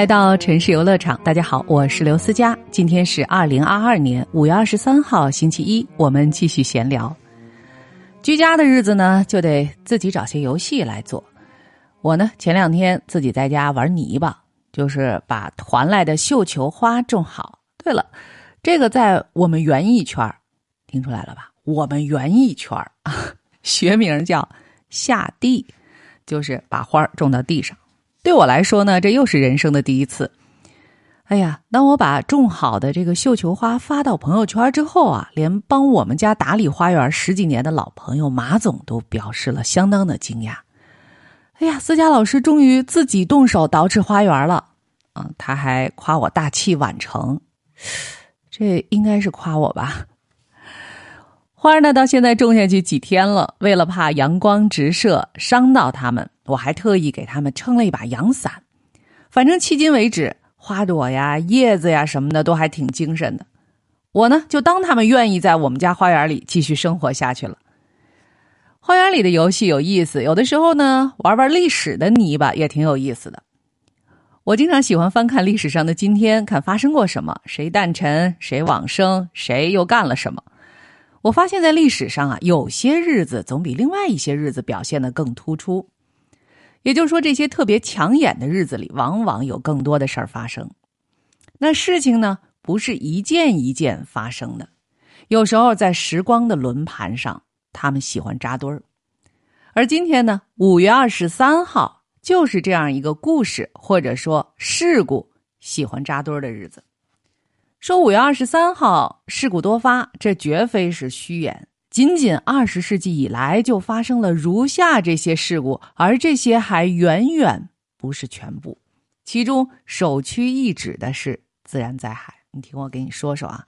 来到城市游乐场，大家好，我是刘思佳。今天是二零二二年五月二十三号，星期一，我们继续闲聊。居家的日子呢，就得自己找些游戏来做。我呢，前两天自己在家玩泥巴，就是把团来的绣球花种好。对了，这个在我们园艺圈听出来了吧？我们园艺圈啊，学名叫下地，就是把花种到地上。对我来说呢，这又是人生的第一次。哎呀，当我把种好的这个绣球花发到朋友圈之后啊，连帮我们家打理花园十几年的老朋友马总都表示了相当的惊讶。哎呀，思佳老师终于自己动手捯饬花园了啊！他还夸我大器晚成，这应该是夸我吧？花儿呢，到现在种下去几天了，为了怕阳光直射伤到它们。我还特意给他们撑了一把阳伞，反正迄今为止，花朵呀、叶子呀什么的都还挺精神的。我呢，就当他们愿意在我们家花园里继续生活下去了。花园里的游戏有意思，有的时候呢，玩玩历史的泥巴也挺有意思的。我经常喜欢翻看历史上的今天，看发生过什么，谁诞辰，谁往生，谁又干了什么。我发现，在历史上啊，有些日子总比另外一些日子表现的更突出。也就是说，这些特别抢眼的日子里，往往有更多的事儿发生。那事情呢，不是一件一件发生的，有时候在时光的轮盘上，他们喜欢扎堆儿。而今天呢，五月二十三号就是这样一个故事或者说事故喜欢扎堆儿的日子。说五月二十三号事故多发，这绝非是虚言。仅仅二十世纪以来，就发生了如下这些事故，而这些还远远不是全部。其中首屈一指的是自然灾害。你听我给你说说啊，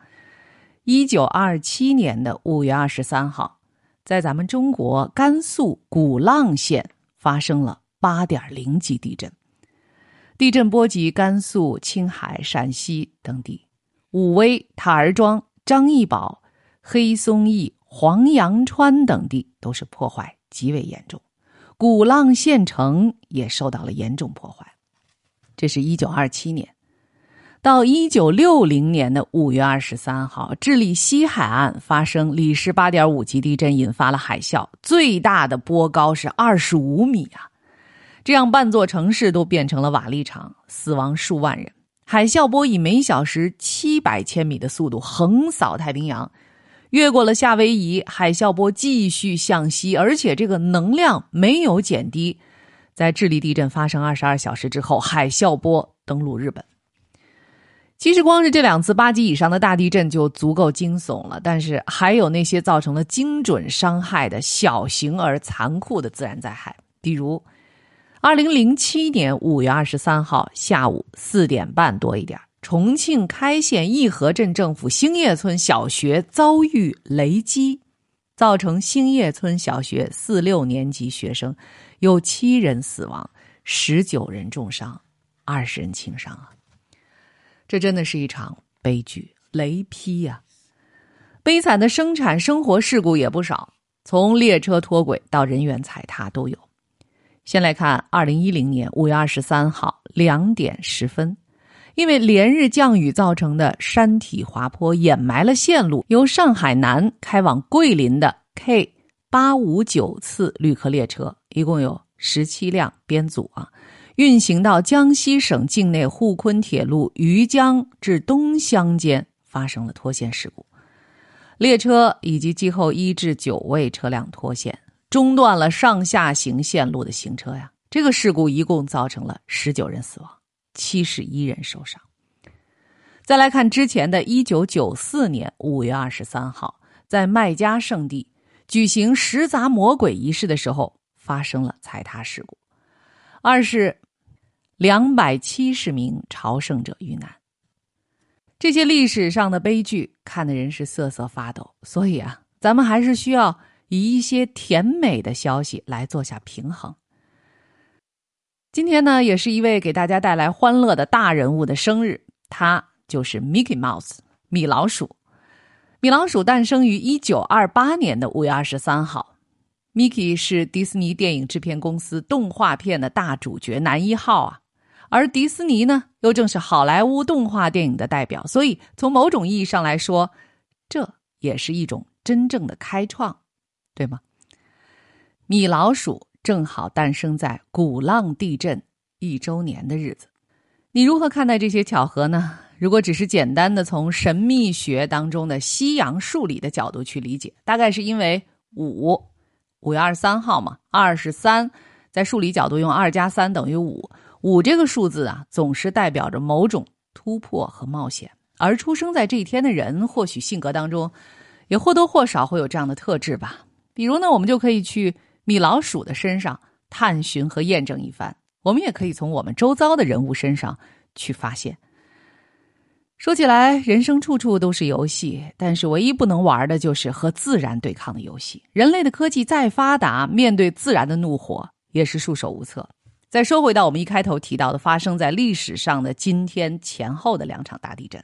一九二七年的五月二十三号，在咱们中国甘肃古浪县发生了八点零级地震，地震波及甘肃、青海、陕西等地，武威、塔儿庄、张义堡、黑松驿。黄杨川等地都是破坏极为严重，古浪县城也受到了严重破坏。这是一九二七年，到一九六零年的五月二十三号，智利西海岸发生里氏八点五级地震，引发了海啸，最大的波高是二十五米啊！这样半座城市都变成了瓦砾场，死亡数万人。海啸波以每小时七百千米的速度横扫太平洋。越过了夏威夷，海啸波继续向西，而且这个能量没有减低。在智利地震发生二十二小时之后，海啸波登陆日本。其实，光是这两次八级以上的大地震就足够惊悚了，但是还有那些造成了精准伤害的小型而残酷的自然灾害，比如二零零七年五月二十三号下午四点半多一点。重庆开县义和镇政府兴业村小学遭遇雷击，造成兴业村小学四六年级学生有七人死亡，十九人重伤，二十人轻伤啊！这真的是一场悲剧，雷劈呀！悲惨的生产生活事故也不少，从列车脱轨到人员踩踏都有。先来看二零一零年五月二十三号两点十分。因为连日降雨造成的山体滑坡掩埋了线路，由上海南开往桂林的 K 八五九次旅客列车，一共有十七辆编组啊，运行到江西省境内沪昆铁路余江至东乡间发生了脱线事故，列车以及机后一至九位车辆脱线，中断了上下行线路的行车呀。这个事故一共造成了十九人死亡。七十一人受伤。再来看之前的一九九四年五月二十三号，在麦加圣地举行食杂魔鬼仪式的时候，发生了踩踏事故。二是两百七十名朝圣者遇难。这些历史上的悲剧，看的人是瑟瑟发抖。所以啊，咱们还是需要以一些甜美的消息来做下平衡。今天呢，也是一位给大家带来欢乐的大人物的生日，他就是 Mickey Mouse 米老鼠。米老鼠诞生于一九二八年的五月二十三号。Mickey 是迪士尼电影制片公司动画片的大主角男一号啊。而迪士尼呢，又正是好莱坞动画电影的代表，所以从某种意义上来说，这也是一种真正的开创，对吗？米老鼠正好诞生在鼓浪地震一周年的日子，你如何看待这些巧合呢？如果只是简单的从神秘学当中的西洋数理的角度去理解，大概是因为五五月二十三号嘛，二十三，在数理角度用二加三等于五。五这个数字啊，总是代表着某种突破和冒险。而出生在这一天的人，或许性格当中也或多或少会有这样的特质吧。比如呢，我们就可以去米老鼠的身上探寻和验证一番。我们也可以从我们周遭的人物身上去发现。说起来，人生处处都是游戏，但是唯一不能玩的就是和自然对抗的游戏。人类的科技再发达，面对自然的怒火也是束手无策。再说回到我们一开头提到的发生在历史上的今天前后的两场大地震。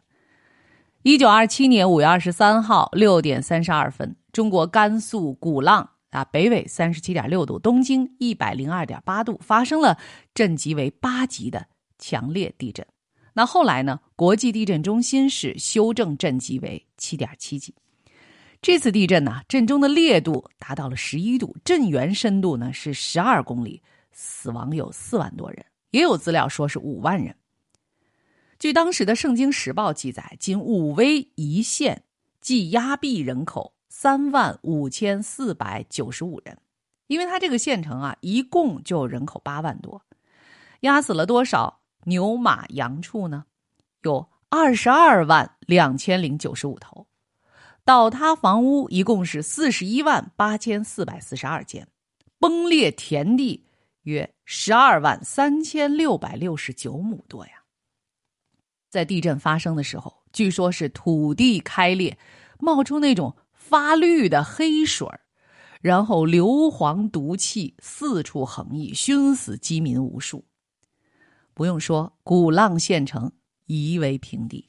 一九二七年五月二十三号六点三十二分，中国甘肃古浪啊北纬三十七点六度，东经一百零二点八度，发生了震级为八级的强烈地震。那后来呢？国际地震中心是修正震级为七点七级。这次地震呢，震中的烈度达到了十一度，震源深度呢是十二公里。死亡有四万多人，也有资料说是五万人。据当时的《圣经时报》记载，仅武威一县即压毙人口三万五千四百九十五人，因为它这个县城啊，一共就人口八万多，压死了多少牛马羊畜呢？有二十二万两千零九十五头，倒塌房屋一共是四十一万八千四百四十二间，崩裂田地。约十二万三千六百六十九亩多呀！在地震发生的时候，据说是土地开裂，冒出那种发绿的黑水儿然后硫磺毒气四处横溢，熏死饥民无数。不用说，鼓浪县城夷为平地。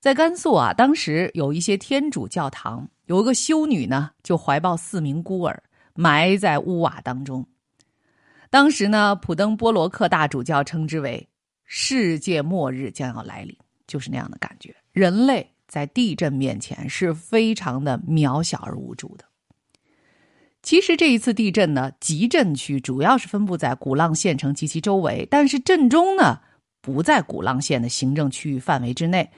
在甘肃啊，当时有一些天主教堂，有一个修女呢，就怀抱四名孤儿，埋在屋瓦当中。当时呢，普登波罗克大主教称之为“世界末日将要来临”，就是那样的感觉。人类在地震面前是非常的渺小而无助的。其实这一次地震呢，集震区主要是分布在鼓浪县城及其周围，但是震中呢不在鼓浪县的行政区域范围之内，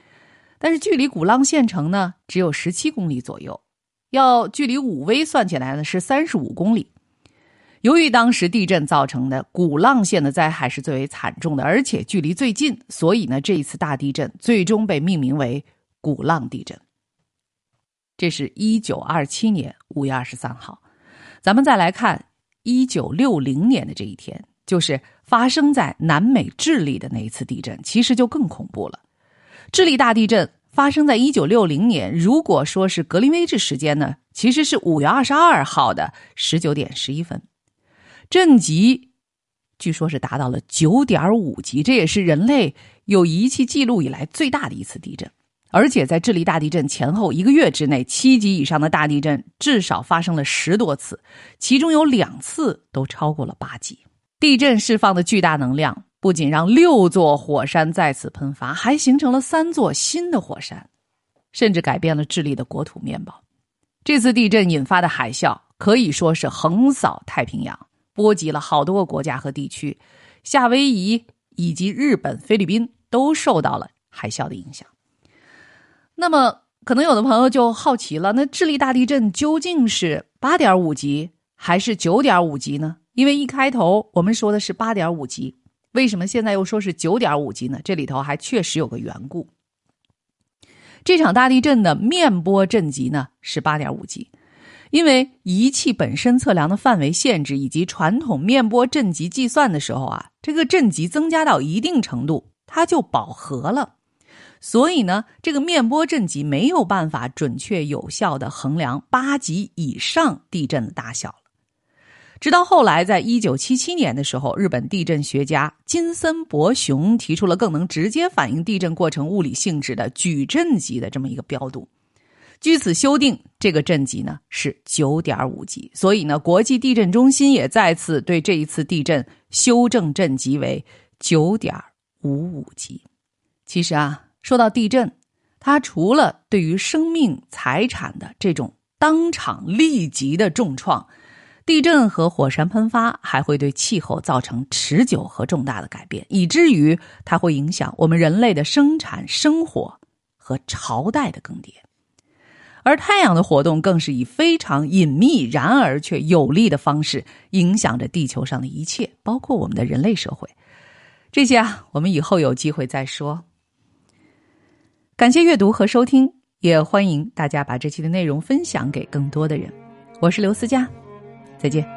但是距离鼓浪县城呢只有十七公里左右，要距离武威算起来呢是三十五公里。由于当时地震造成的鼓浪县的灾害是最为惨重的，而且距离最近，所以呢，这一次大地震最终被命名为鼓浪地震。这是一九二七年五月二十三号，咱们再来看一九六零年的这一天，就是发生在南美智利的那一次地震，其实就更恐怖了。智利大地震发生在一九六零年，如果说是格林威治时间呢，其实是五月二十二号的十九点十一分。震级据说是达到了九点五级，这也是人类有仪器记录以来最大的一次地震。而且在智利大地震前后一个月之内，七级以上的大地震至少发生了十多次，其中有两次都超过了八级。地震释放的巨大能量，不仅让六座火山再次喷发，还形成了三座新的火山，甚至改变了智利的国土面貌。这次地震引发的海啸可以说是横扫太平洋。波及了好多个国家和地区，夏威夷以及日本、菲律宾都受到了海啸的影响。那么，可能有的朋友就好奇了：那智利大地震究竟是八点五级还是九点五级呢？因为一开头我们说的是八点五级，为什么现在又说是九点五级呢？这里头还确实有个缘故。这场大地震的面波震级呢是八点五级。因为仪器本身测量的范围限制，以及传统面波震级计算的时候啊，这个震级增加到一定程度，它就饱和了，所以呢，这个面波震级没有办法准确有效的衡量八级以上地震的大小了。直到后来，在一九七七年的时候，日本地震学家金森博雄提出了更能直接反映地震过程物理性质的矩阵级的这么一个标度。据此修订，这个震级呢是九点五级，所以呢，国际地震中心也再次对这一次地震修正震级为九点五五级。其实啊，说到地震，它除了对于生命财产的这种当场立即的重创，地震和火山喷发还会对气候造成持久和重大的改变，以至于它会影响我们人类的生产生活和朝代的更迭。而太阳的活动更是以非常隐秘，然而却有力的方式影响着地球上的一切，包括我们的人类社会。这些啊，我们以后有机会再说。感谢阅读和收听，也欢迎大家把这期的内容分享给更多的人。我是刘思佳，再见。